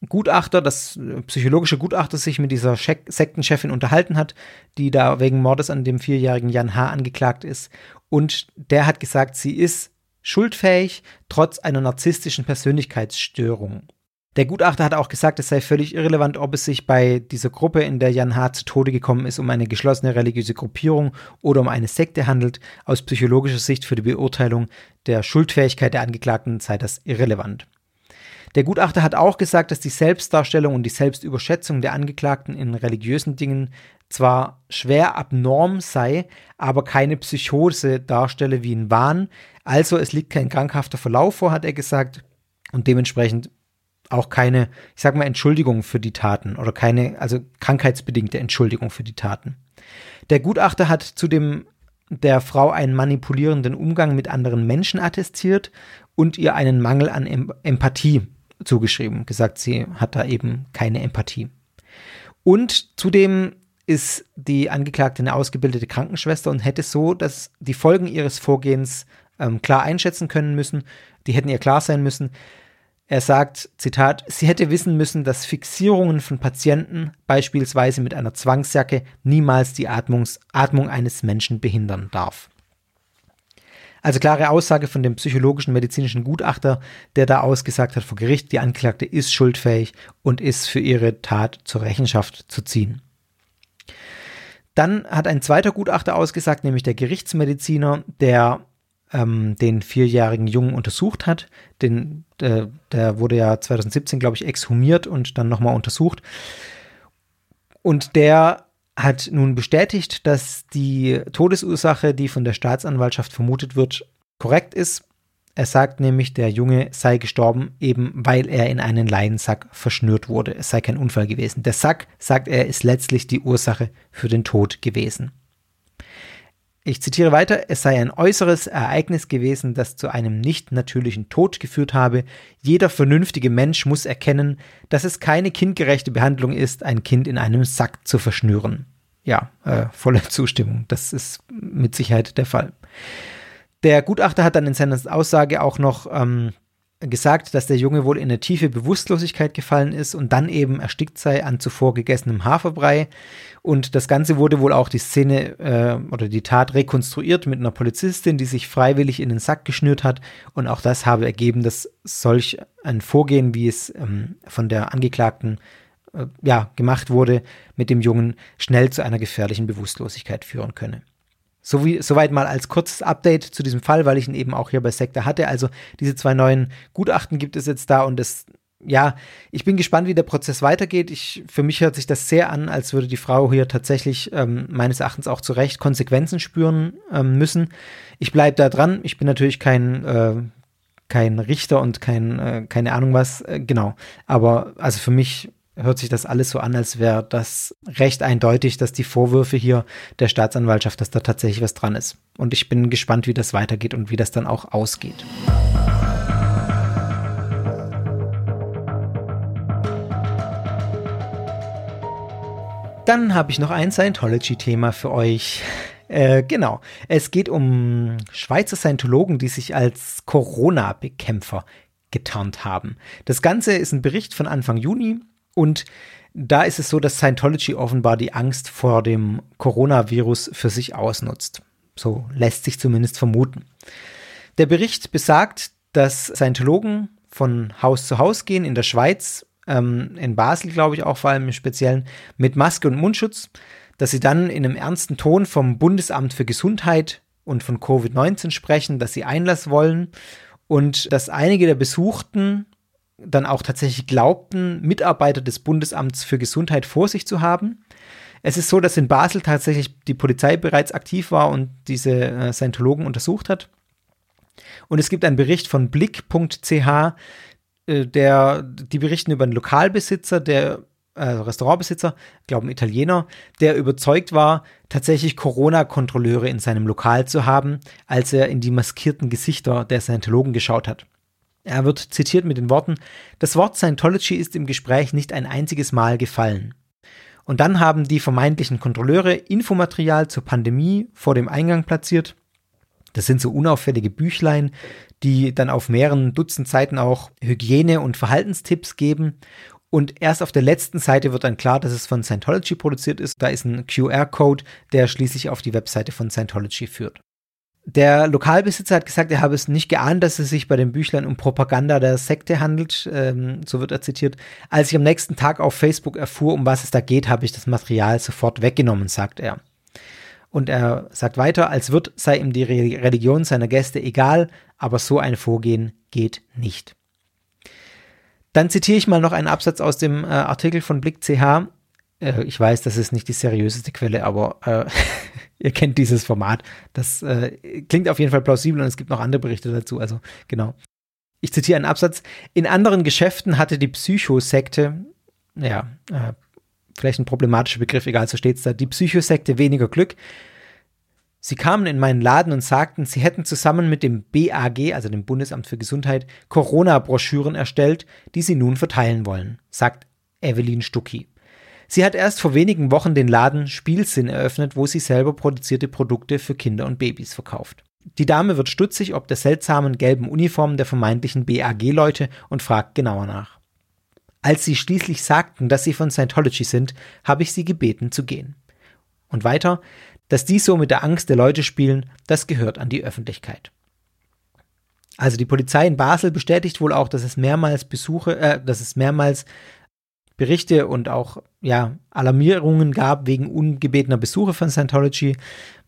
Speaker 1: Gutachter, das äh, psychologische Gutachter sich mit dieser Sektenchefin unterhalten hat, die da wegen Mordes an dem vierjährigen Jan H. angeklagt ist. Und der hat gesagt, sie ist schuldfähig, trotz einer narzisstischen Persönlichkeitsstörung. Der Gutachter hat auch gesagt, es sei völlig irrelevant, ob es sich bei dieser Gruppe, in der Jan H. zu Tode gekommen ist, um eine geschlossene religiöse Gruppierung oder um eine Sekte handelt. Aus psychologischer Sicht für die Beurteilung der Schuldfähigkeit der Angeklagten sei das irrelevant. Der Gutachter hat auch gesagt, dass die Selbstdarstellung und die Selbstüberschätzung der Angeklagten in religiösen Dingen zwar schwer abnorm sei, aber keine Psychose darstelle wie ein Wahn. Also es liegt kein krankhafter Verlauf vor, hat er gesagt, und dementsprechend auch keine, ich sag mal, Entschuldigung für die Taten oder keine, also krankheitsbedingte Entschuldigung für die Taten. Der Gutachter hat zudem der Frau einen manipulierenden Umgang mit anderen Menschen attestiert und ihr einen Mangel an Empathie zugeschrieben, gesagt, sie hat da eben keine Empathie. Und zudem ist die Angeklagte eine ausgebildete Krankenschwester und hätte so dass die Folgen ihres Vorgehens ähm, klar einschätzen können müssen. Die hätten ihr klar sein müssen. Er sagt, Zitat, sie hätte wissen müssen, dass Fixierungen von Patienten, beispielsweise mit einer Zwangsjacke, niemals die Atmungs Atmung eines Menschen behindern darf. Also klare Aussage von dem psychologischen medizinischen Gutachter, der da ausgesagt hat vor Gericht, die Anklagte ist schuldfähig und ist für ihre Tat zur Rechenschaft zu ziehen. Dann hat ein zweiter Gutachter ausgesagt, nämlich der Gerichtsmediziner, der ähm, den vierjährigen Jungen untersucht hat. Den, der, der wurde ja 2017, glaube ich, exhumiert und dann nochmal untersucht. Und der hat nun bestätigt, dass die Todesursache, die von der Staatsanwaltschaft vermutet wird, korrekt ist. Er sagt nämlich, der Junge sei gestorben, eben weil er in einen Leinsack verschnürt wurde. Es sei kein Unfall gewesen. Der Sack, sagt er, ist letztlich die Ursache für den Tod gewesen. Ich zitiere weiter, es sei ein äußeres Ereignis gewesen, das zu einem nicht natürlichen Tod geführt habe. Jeder vernünftige Mensch muss erkennen, dass es keine kindgerechte Behandlung ist, ein Kind in einem Sack zu verschnüren. Ja, äh, volle [LAUGHS] Zustimmung. Das ist mit Sicherheit der Fall. Der Gutachter hat dann in seiner Aussage auch noch ähm, gesagt, dass der Junge wohl in eine tiefe Bewusstlosigkeit gefallen ist und dann eben erstickt sei an zuvor gegessenem Haferbrei. Und das Ganze wurde wohl auch die Szene äh, oder die Tat rekonstruiert mit einer Polizistin, die sich freiwillig in den Sack geschnürt hat. Und auch das habe ergeben, dass solch ein Vorgehen, wie es ähm, von der Angeklagten äh, ja, gemacht wurde, mit dem Jungen schnell zu einer gefährlichen Bewusstlosigkeit führen könne. So wie, soweit mal als kurzes Update zu diesem Fall, weil ich ihn eben auch hier bei Sektor hatte. Also diese zwei neuen Gutachten gibt es jetzt da und das, ja, ich bin gespannt, wie der Prozess weitergeht. Ich, für mich hört sich das sehr an, als würde die Frau hier tatsächlich ähm, meines Erachtens auch zu Recht Konsequenzen spüren ähm, müssen. Ich bleibe da dran. Ich bin natürlich kein, äh, kein Richter und kein, äh, keine Ahnung was, äh, genau. Aber also für mich hört sich das alles so an, als wäre das recht eindeutig, dass die Vorwürfe hier der Staatsanwaltschaft, dass da tatsächlich was dran ist. Und ich bin gespannt, wie das weitergeht und wie das dann auch ausgeht. Dann habe ich noch ein Scientology-Thema für euch. Äh, genau. Es geht um Schweizer Scientologen, die sich als Corona-Bekämpfer getarnt haben. Das Ganze ist ein Bericht von Anfang Juni Und da ist es so, dass Scientology offenbar die Angst vor dem Coronavirus für sich ausnutzt. So lässt sich zumindest vermuten. Der Bericht besagt, dass Scientologen von Haus zu Haus gehen in der Schweiz, ähm, in Basel, glaube ich, auch vor allem im Speziellen, mit Maske und Mundschutz, dass sie dann in einem ernsten Ton vom Bundesamt für Gesundheit und von Covid-19 sprechen, dass sie Einlass wollen und dass einige der Besuchten dann auch tatsächlich glaubten, Mitarbeiter des Bundesamts für Gesundheit vor sich zu haben. Es ist so, dass in Basel tatsächlich die Polizei bereits aktiv war und diese äh, Scientologen untersucht hat. Und es gibt einen Bericht von blick.ch, äh, der, die berichten über einen Lokalbesitzer, der äh, Restaurantbesitzer, glaube ein Italiener, der überzeugt war, tatsächlich Corona-Kontrolleure in seinem Lokal zu haben, als er in die maskierten Gesichter der Scientologen geschaut hat. Er wird zitiert mit den Worten, das Wort Scientology ist im Gespräch nicht ein einziges Mal gefallen. Und dann haben die vermeintlichen Kontrolleure Infomaterial zur Pandemie vor dem Eingang platziert. Das sind so unauffällige Büchlein, die dann auf mehreren Dutzend Seiten auch Hygiene- und Verhaltenstipps geben. Und erst auf der letzten Seite wird dann klar, dass es von Scientology produziert ist. Da ist ein QR-Code, der schließlich auf die Webseite von Scientology führt. Der Lokalbesitzer hat gesagt, er habe es nicht geahnt, dass es sich bei den Büchlein um Propaganda der Sekte handelt. Ähm, so wird er zitiert. Als ich am nächsten Tag auf Facebook erfuhr, um was es da geht, habe ich das Material sofort weggenommen, sagt er. Und er sagt weiter, als wird sei ihm die Religion seiner Gäste egal, aber so ein Vorgehen geht nicht. Dann zitiere ich mal noch einen Absatz aus dem äh, Artikel von Blick.ch. Äh, ich weiß, das ist nicht die seriöseste Quelle, aber äh, [LAUGHS] ihr kennt dieses Format. Das äh, klingt auf jeden Fall plausibel und es gibt noch andere Berichte dazu. Also genau. Ich zitiere einen Absatz. In anderen Geschäften hatte die Psychosekte, ja, äh, vielleicht ein problematischer Begriff, egal, so steht es da, die Psychosekte weniger Glück. Sie kamen in meinen Laden und sagten, sie hätten zusammen mit dem BAG, also dem Bundesamt für Gesundheit, Corona-Broschüren erstellt, die sie nun verteilen wollen, sagt Evelyn Stucki. Sie hat erst vor wenigen Wochen den Laden Spielsinn eröffnet, wo sie selber produzierte Produkte für Kinder und Babys verkauft. Die Dame wird stutzig ob der seltsamen gelben Uniform der vermeintlichen BAG-Leute und fragt genauer nach. Als sie schließlich sagten, dass sie von Scientology sind, habe ich sie gebeten zu gehen. Und weiter, dass die so mit der Angst der Leute spielen, das gehört an die Öffentlichkeit. Also die Polizei in Basel bestätigt wohl auch, dass es mehrmals Besuche, äh, dass es mehrmals Berichte und auch ja, Alarmierungen gab wegen ungebetener Besuche von Scientology.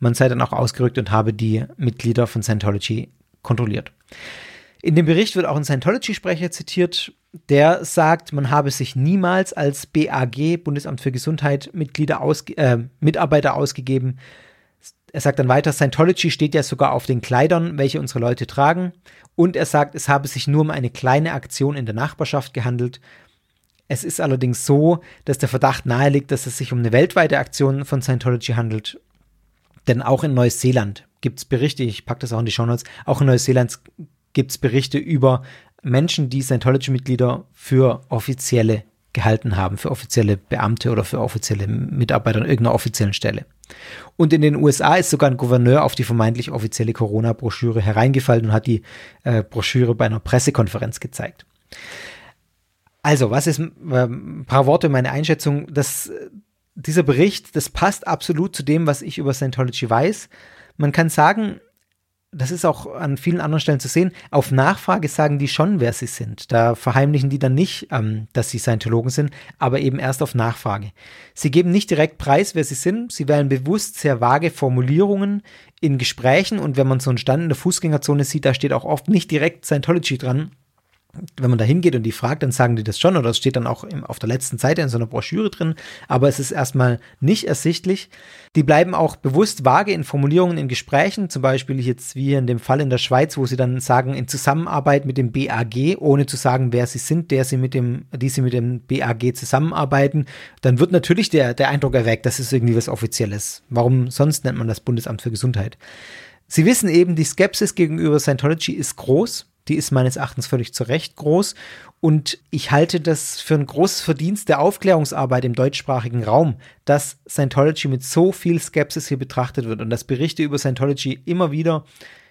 Speaker 1: Man sei dann auch ausgerückt und habe die Mitglieder von Scientology kontrolliert. In dem Bericht wird auch ein Scientology-Sprecher zitiert, der sagt, man habe sich niemals als BAG, Bundesamt für Gesundheit, Mitglieder ausge äh, Mitarbeiter ausgegeben. Er sagt dann weiter, Scientology steht ja sogar auf den Kleidern, welche unsere Leute tragen. Und er sagt, es habe sich nur um eine kleine Aktion in der Nachbarschaft gehandelt es ist allerdings so, dass der Verdacht naheliegt, dass es sich um eine weltweite Aktion von Scientology handelt. Denn auch in Neuseeland gibt es Berichte, ich packe das auch in die Show Notes, auch in Neuseeland gibt es Berichte über Menschen, die Scientology-Mitglieder für offizielle gehalten haben, für offizielle Beamte oder für offizielle Mitarbeiter an irgendeiner offiziellen Stelle. Und in den USA ist sogar ein Gouverneur auf die vermeintlich offizielle Corona-Broschüre hereingefallen und hat die äh, Broschüre bei einer Pressekonferenz gezeigt. Also, was ist, äh, ein paar Worte, meine Einschätzung, dass dieser Bericht, das passt absolut zu dem, was ich über Scientology weiß. Man kann sagen, das ist auch an vielen anderen Stellen zu sehen, auf Nachfrage sagen die schon, wer sie sind. Da verheimlichen die dann nicht, ähm, dass sie Scientologen sind, aber eben erst auf Nachfrage. Sie geben nicht direkt preis, wer sie sind. Sie wählen bewusst sehr vage Formulierungen in Gesprächen und wenn man so einen Stand in der Fußgängerzone sieht, da steht auch oft nicht direkt Scientology dran, wenn man da hingeht und die fragt, dann sagen die das schon oder es steht dann auch im, auf der letzten Seite in so einer Broschüre drin, aber es ist erstmal nicht ersichtlich. Die bleiben auch bewusst vage in Formulierungen in Gesprächen, zum Beispiel jetzt wie in dem Fall in der Schweiz, wo sie dann sagen, in Zusammenarbeit mit dem BAG, ohne zu sagen, wer sie sind, der sie mit dem, die sie mit dem BAG zusammenarbeiten, dann wird natürlich der, der Eindruck erweckt, das ist irgendwie was Offizielles. Warum sonst nennt man das Bundesamt für Gesundheit? Sie wissen eben, die Skepsis gegenüber Scientology ist groß die ist meines Erachtens völlig zu Recht groß. Und ich halte das für ein großes Verdienst der Aufklärungsarbeit im deutschsprachigen Raum, dass Scientology mit so viel Skepsis hier betrachtet wird und dass Berichte über Scientology immer wieder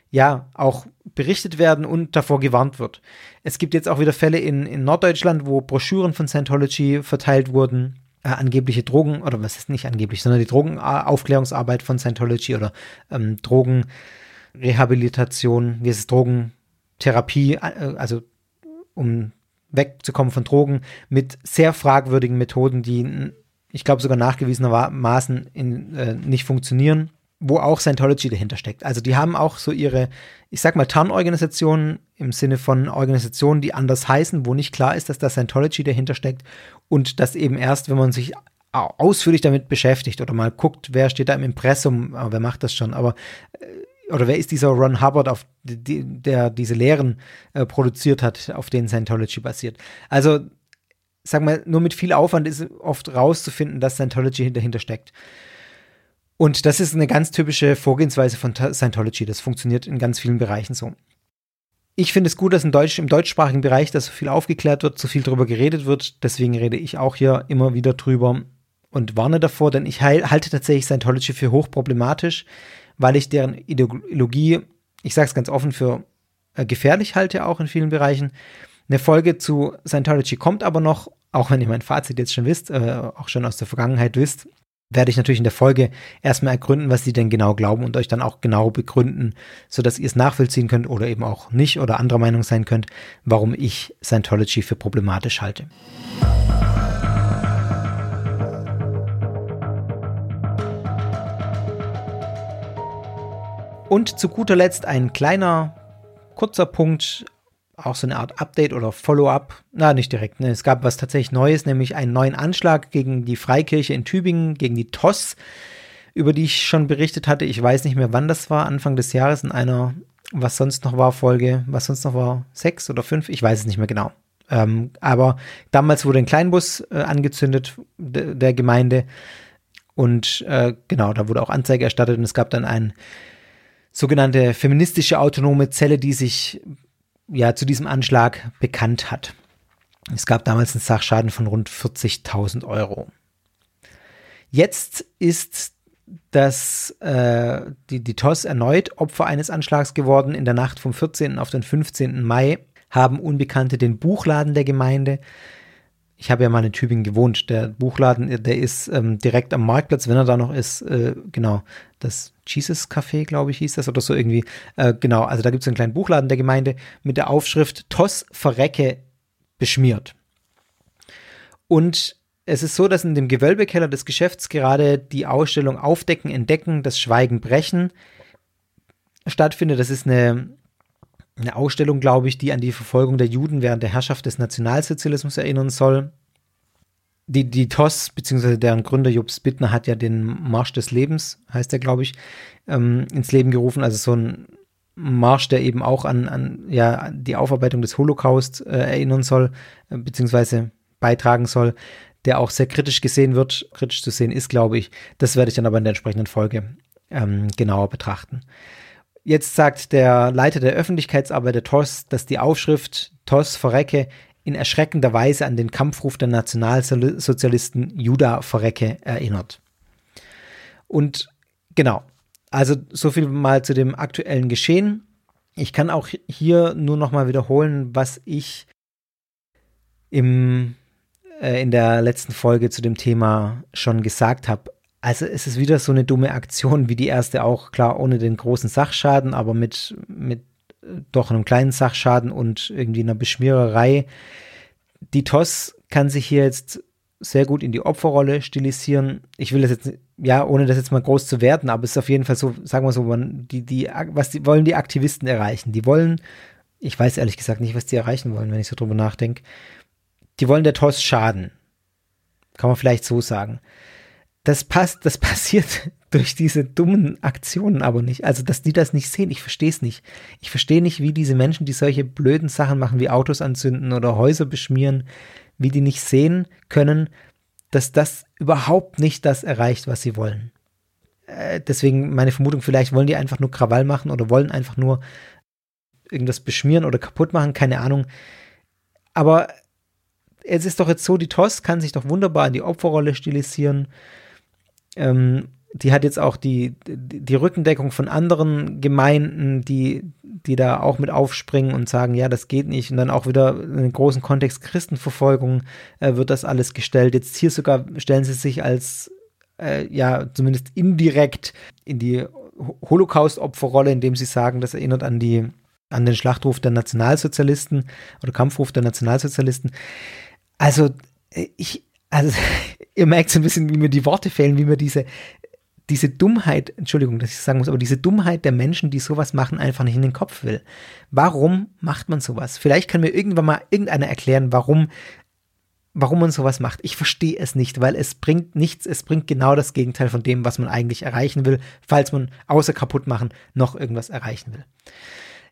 Speaker 1: ja auch berichtet werden und davor gewarnt wird. Es gibt jetzt auch wieder Fälle in, in Norddeutschland, wo Broschüren von Scientology verteilt wurden, äh, angebliche Drogen, oder was ist nicht angeblich, sondern die Drogenaufklärungsarbeit von Scientology oder ähm, Drogenrehabilitation, wie ist es, Drogentherapie, äh, also um wegzukommen von Drogen mit sehr fragwürdigen Methoden, die ich glaube sogar nachgewiesenermaßen in, äh, nicht funktionieren wo auch Scientology dahinter steckt. Also die haben auch so ihre, ich sag mal, Tarnorganisationen im Sinne von Organisationen, die anders heißen, wo nicht klar ist, dass da Scientology dahinter steckt und das eben erst, wenn man sich ausführlich damit beschäftigt oder mal guckt, wer steht da im Impressum, wer macht das schon, aber äh, oder wer ist dieser Ron Hubbard, auf die, der diese Lehren äh, produziert hat, auf denen Scientology basiert. Also sag mal, nur mit viel Aufwand ist oft rauszufinden, dass Scientology dahinter steckt. Und das ist eine ganz typische Vorgehensweise von Scientology. Das funktioniert in ganz vielen Bereichen so. Ich finde es gut, dass im, Deutsch, im deutschsprachigen Bereich da so viel aufgeklärt wird, so viel darüber geredet wird. Deswegen rede ich auch hier immer wieder drüber und warne davor, denn ich halte tatsächlich Scientology für hochproblematisch, weil ich deren Ideologie, ich sage es ganz offen, für äh, gefährlich halte, auch in vielen Bereichen. Eine Folge zu Scientology kommt aber noch, auch wenn ihr mein Fazit jetzt schon wisst, äh, auch schon aus der Vergangenheit wisst werde ich natürlich in der Folge erstmal ergründen, was sie denn genau glauben und euch dann auch genau begründen, sodass ihr es nachvollziehen könnt oder eben auch nicht oder anderer Meinung sein könnt, warum ich Scientology für problematisch halte. Und zu guter Letzt ein kleiner, kurzer Punkt auch so eine Art Update oder Follow-up. Na, nicht direkt. Ne? Es gab was tatsächlich Neues, nämlich einen neuen Anschlag gegen die Freikirche in Tübingen, gegen die TOS, über die ich schon berichtet hatte. Ich weiß nicht mehr, wann das war, Anfang des Jahres in einer, was sonst noch war, Folge, was sonst noch war, sechs oder fünf, ich weiß es nicht mehr genau. Ähm, aber damals wurde ein Kleinbus äh, angezündet der Gemeinde und äh, genau, da wurde auch Anzeige erstattet und es gab dann eine sogenannte feministische autonome Zelle, die sich ja zu diesem Anschlag bekannt hat. Es gab damals einen Sachschaden von rund 40.000 Euro. Jetzt ist das, äh, die, die TOS erneut Opfer eines Anschlags geworden. In der Nacht vom 14. auf den 15. Mai haben Unbekannte den Buchladen der Gemeinde ich habe ja mal in Tübingen gewohnt. Der Buchladen, der ist ähm, direkt am Marktplatz, wenn er da noch ist, äh, genau, das Jesus Café, glaube ich, hieß das oder so irgendwie. Äh, genau, also da gibt es einen kleinen Buchladen der Gemeinde mit der Aufschrift Toss Verrecke beschmiert. Und es ist so, dass in dem Gewölbekeller des Geschäfts gerade die Ausstellung Aufdecken, Entdecken, das Schweigen, Brechen stattfindet. Das ist eine eine Ausstellung, glaube ich, die an die Verfolgung der Juden während der Herrschaft des Nationalsozialismus erinnern soll. Die, die TOS, beziehungsweise deren Gründer Jobs Bittner, hat ja den Marsch des Lebens, heißt der, glaube ich, ähm, ins Leben gerufen. Also so ein Marsch, der eben auch an, an ja, die Aufarbeitung des Holocaust äh, erinnern soll, äh, beziehungsweise beitragen soll, der auch sehr kritisch gesehen wird, kritisch zu sehen ist, glaube ich. Das werde ich dann aber in der entsprechenden Folge ähm, genauer betrachten. Jetzt sagt der Leiter der Öffentlichkeitsarbeit der TOS, dass die Aufschrift TOS verrecke in erschreckender Weise an den Kampfruf der Nationalsozialisten Juda verrecke erinnert. Und genau, also so viel mal zu dem aktuellen Geschehen. Ich kann auch hier nur noch mal wiederholen, was ich im, äh, in der letzten Folge zu dem Thema schon gesagt habe. Also es ist wieder so eine dumme Aktion wie die erste auch, klar, ohne den großen Sachschaden, aber mit, mit äh, doch einem kleinen Sachschaden und irgendwie einer Beschmiererei. Die TOS kann sich hier jetzt sehr gut in die Opferrolle stilisieren. Ich will das jetzt, ja, ohne das jetzt mal groß zu werten, aber es ist auf jeden Fall so, sagen wir so, man, die, die, was die, wollen die Aktivisten erreichen? Die wollen, ich weiß ehrlich gesagt nicht, was die erreichen wollen, wenn ich so drüber nachdenke. Die wollen der TOS schaden. Kann man vielleicht so sagen das passt, das [LAUGHS] passiert durch diese dummen Aktionen aber nicht. Also, dass die das nicht sehen, ich verstehe es nicht. Ich verstehe nicht, wie diese Menschen, die solche blöden Sachen machen, wie Autos anzünden oder Häuser beschmieren, wie die nicht sehen können, dass das überhaupt nicht das erreicht, was sie wollen. Äh, deswegen meine Vermutung, vielleicht wollen die einfach nur Krawall machen oder wollen einfach nur irgendwas beschmieren oder kaputt machen, keine Ahnung. Aber es ist doch jetzt so, die TOS kann sich doch wunderbar in die Opferrolle stilisieren ähm, die hat jetzt auch die, die Rückendeckung von anderen Gemeinden, die, die da auch mit aufspringen und sagen, ja, das geht nicht. Und dann auch wieder in großen Kontext Christenverfolgung äh, wird das alles gestellt. Jetzt hier sogar stellen sie sich als, äh, ja, zumindest indirekt in die Holocaust-Opferrolle, indem sie sagen, das erinnert an die, an den Schlachtruf der Nationalsozialisten oder Kampfruf der Nationalsozialisten. Also, äh, ich, also, [LAUGHS] ihr merkt so ein bisschen, wie mir die Worte fehlen, wie mir diese, diese Dummheit, Entschuldigung, dass ich sagen muss, aber diese Dummheit der Menschen, die sowas machen, einfach nicht in den Kopf will. Warum macht man sowas? Vielleicht kann mir irgendwann mal irgendeiner erklären, warum, warum man sowas macht. Ich verstehe es nicht, weil es bringt nichts, es bringt genau das Gegenteil von dem, was man eigentlich erreichen will, falls man außer kaputt machen noch irgendwas erreichen will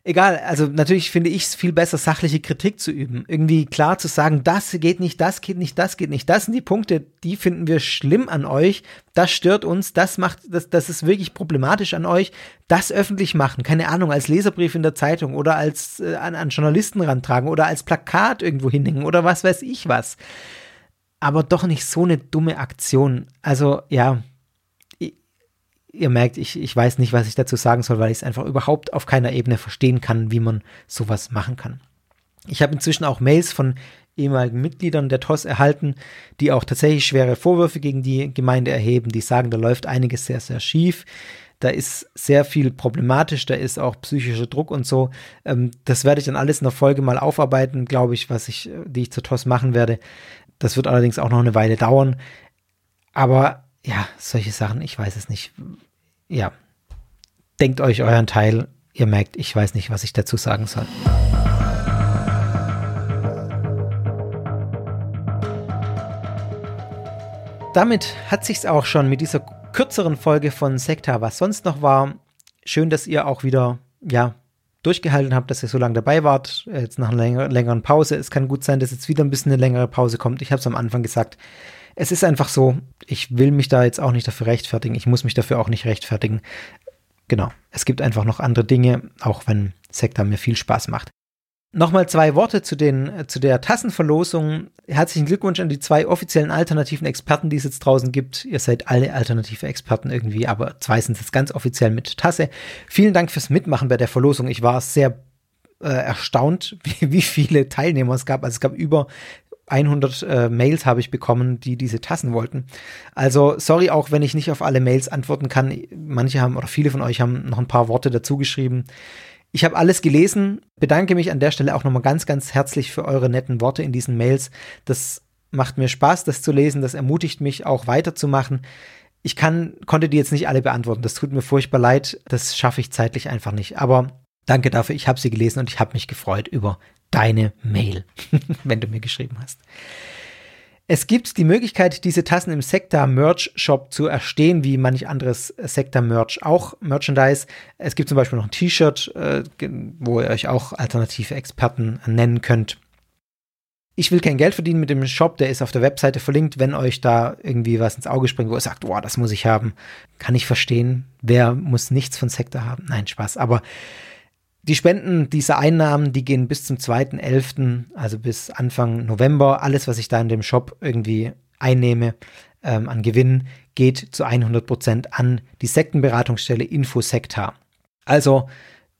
Speaker 1: egal, also natürlich finde ich es viel besser, sachliche Kritik zu üben. Irgendwie klar zu sagen, das geht nicht, das geht nicht, das geht nicht. Das sind die Punkte, die finden wir schlimm an euch. Das stört uns, das macht, das, das ist wirklich problematisch an euch. Das öffentlich machen, keine Ahnung, als Leserbrief in der Zeitung oder als äh, an, an Journalisten rantragen oder als Plakat irgendwo hinhängen oder was weiß ich was. Aber doch nicht so eine dumme Aktion. Also ja, ihr merkt, ich, ich weiß nicht, was ich dazu sagen soll, weil ich es einfach überhaupt auf keiner Ebene verstehen kann, wie man sowas machen kann. Ich habe inzwischen auch Mails von ehemaligen Mitgliedern der TOS erhalten, die auch tatsächlich schwere Vorwürfe gegen die Gemeinde erheben, die sagen, da läuft einiges sehr, sehr schief. Da ist sehr viel problematisch, da ist auch psychischer Druck und so. Ähm, das werde ich dann alles in der Folge mal aufarbeiten, glaube ich, was ich, die ich zur TOS machen werde. Das wird allerdings auch noch eine Weile dauern. Aber ja, solche Sachen, ich weiß es nicht ja, denkt euch euren Teil. Ihr merkt, ich weiß nicht, was ich dazu sagen soll. Damit hat sich's auch schon mit dieser kürzeren Folge von Sekta, was sonst noch war. Schön, dass ihr auch wieder, ja, durchgehalten habt, dass ihr so lange dabei wart. Jetzt nach einer längeren Pause. Es kann gut sein, dass jetzt wieder ein bisschen eine längere Pause kommt. Ich habe es am Anfang gesagt es ist einfach so, ich will mich da jetzt auch nicht dafür rechtfertigen. Ich muss mich dafür auch nicht rechtfertigen. Genau, es gibt einfach noch andere Dinge, auch wenn Sekta mir viel Spaß macht. Nochmal zwei Worte zu, den, zu der Tassenverlosung. Herzlichen Glückwunsch an die zwei offiziellen alternativen Experten, die es jetzt draußen gibt. Ihr seid alle alternative Experten irgendwie, aber zwei sind jetzt ganz offiziell mit Tasse. Vielen Dank fürs Mitmachen bei der Verlosung. Ich war sehr äh, erstaunt, [LAUGHS] wie, wie viele Teilnehmer es gab. Also es gab über 100 äh, Mails habe ich bekommen, die diese Tassen wollten. Also sorry auch, wenn ich nicht auf alle Mails antworten kann. Manche haben oder viele von euch haben noch ein paar Worte dazu geschrieben. Ich habe alles gelesen, bedanke mich an der Stelle auch nochmal ganz, ganz herzlich für eure netten Worte in diesen Mails. Das macht mir Spaß, das zu lesen, das ermutigt mich auch weiterzumachen. Ich kann, konnte die jetzt nicht alle beantworten, das tut mir furchtbar leid, das schaffe ich zeitlich einfach nicht. Aber danke dafür, ich habe sie gelesen und ich habe mich gefreut über deine Mail, [LAUGHS] wenn du mir geschrieben hast. Es gibt die Möglichkeit, diese Tassen im Sekta Merch Shop zu erstehen, wie manch anderes Sekta Merch auch Merchandise. Es gibt zum Beispiel noch ein T-Shirt, äh, wo ihr euch auch alternative Experten nennen könnt. Ich will kein Geld verdienen mit dem Shop, der ist auf der Webseite verlinkt. Wenn euch da irgendwie was ins Auge springt, wo ihr sagt, boah, das muss ich haben, kann ich verstehen. Wer muss nichts von Sekta haben? Nein, Spaß. Aber die Spenden, diese Einnahmen, die gehen bis zum 2.11., also bis Anfang November. Alles, was ich da in dem Shop irgendwie einnehme ähm, an Gewinn, geht zu 100 Prozent an die Sektenberatungsstelle Infosekta. Also,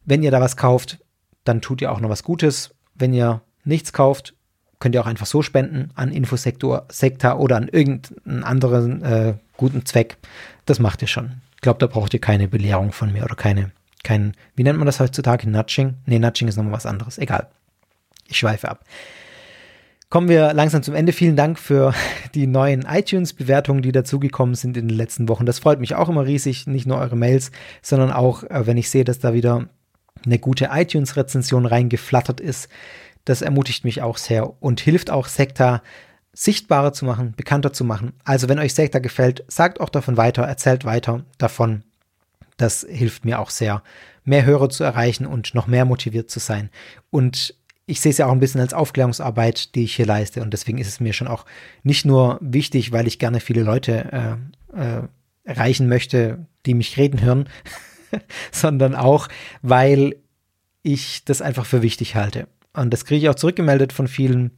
Speaker 1: wenn ihr da was kauft, dann tut ihr auch noch was Gutes. Wenn ihr nichts kauft, könnt ihr auch einfach so spenden an Infosektor Sekta oder an irgendeinen anderen äh, guten Zweck. Das macht ihr schon. Ich glaube, da braucht ihr keine Belehrung von mir oder keine kein, wie nennt man das heutzutage? Nudging? Nee, Nudging ist nochmal was anderes. Egal. Ich schweife ab. Kommen wir langsam zum Ende. Vielen Dank für [LAUGHS] die neuen iTunes-Bewertungen, die dazugekommen sind in den letzten Wochen. Das freut mich auch immer riesig. Nicht nur eure Mails, sondern auch, äh, wenn ich sehe, dass da wieder eine gute iTunes-Rezension reingeflattert ist. Das ermutigt mich auch sehr und hilft auch Sekta sichtbarer zu machen, bekannter zu machen. Also wenn euch Sekta gefällt, sagt auch davon weiter, erzählt weiter davon. Das hilft mir auch sehr, mehr Hörer zu erreichen und noch mehr motiviert zu sein. Und ich sehe es ja auch ein bisschen als Aufklärungsarbeit, die ich hier leiste. Und deswegen ist es mir schon auch nicht nur wichtig, weil ich gerne viele Leute äh, äh, erreichen möchte, die mich reden hören, [LAUGHS] sondern auch, weil ich das einfach für wichtig halte. Und das kriege ich auch zurückgemeldet von vielen,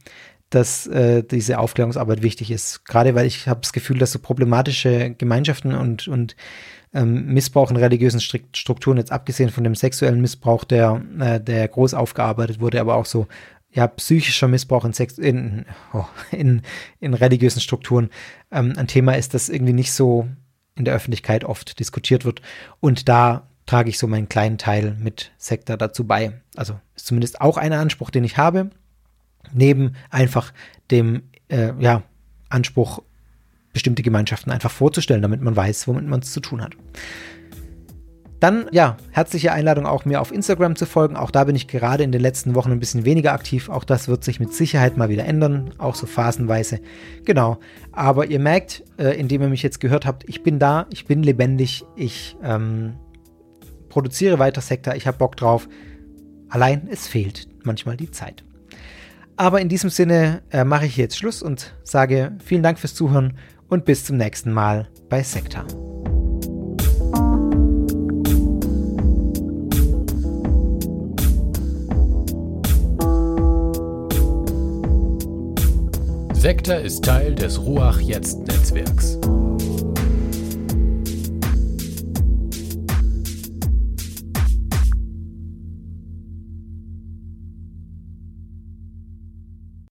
Speaker 1: dass äh, diese Aufklärungsarbeit wichtig ist. Gerade weil ich habe das Gefühl, dass so problematische Gemeinschaften und, und ähm, Missbrauch in religiösen Strukturen, jetzt abgesehen von dem sexuellen Missbrauch, der, äh, der groß aufgearbeitet wurde, aber auch so ja, psychischer Missbrauch in, Sex, in, oh, in, in religiösen Strukturen ähm, ein Thema ist, das irgendwie nicht so in der Öffentlichkeit oft diskutiert wird. Und da trage ich so meinen kleinen Teil mit Sektor dazu bei. Also ist zumindest auch ein Anspruch, den ich habe, neben einfach dem äh, ja, Anspruch, bestimmte Gemeinschaften einfach vorzustellen, damit man weiß, womit man es zu tun hat. Dann, ja, herzliche Einladung auch mir auf Instagram zu folgen. Auch da bin ich gerade in den letzten Wochen ein bisschen weniger aktiv. Auch das wird sich mit Sicherheit mal wieder ändern, auch so phasenweise. Genau. Aber ihr merkt, äh, indem ihr mich jetzt gehört habt, ich bin da, ich bin lebendig, ich ähm, produziere weiter Sektor, ich habe Bock drauf. Allein es fehlt manchmal die Zeit. Aber in diesem Sinne äh, mache ich jetzt Schluss und sage vielen Dank fürs Zuhören und bis zum nächsten Mal bei Sektor.
Speaker 2: Sektor ist Teil des Ruach Jetzt Netzwerks.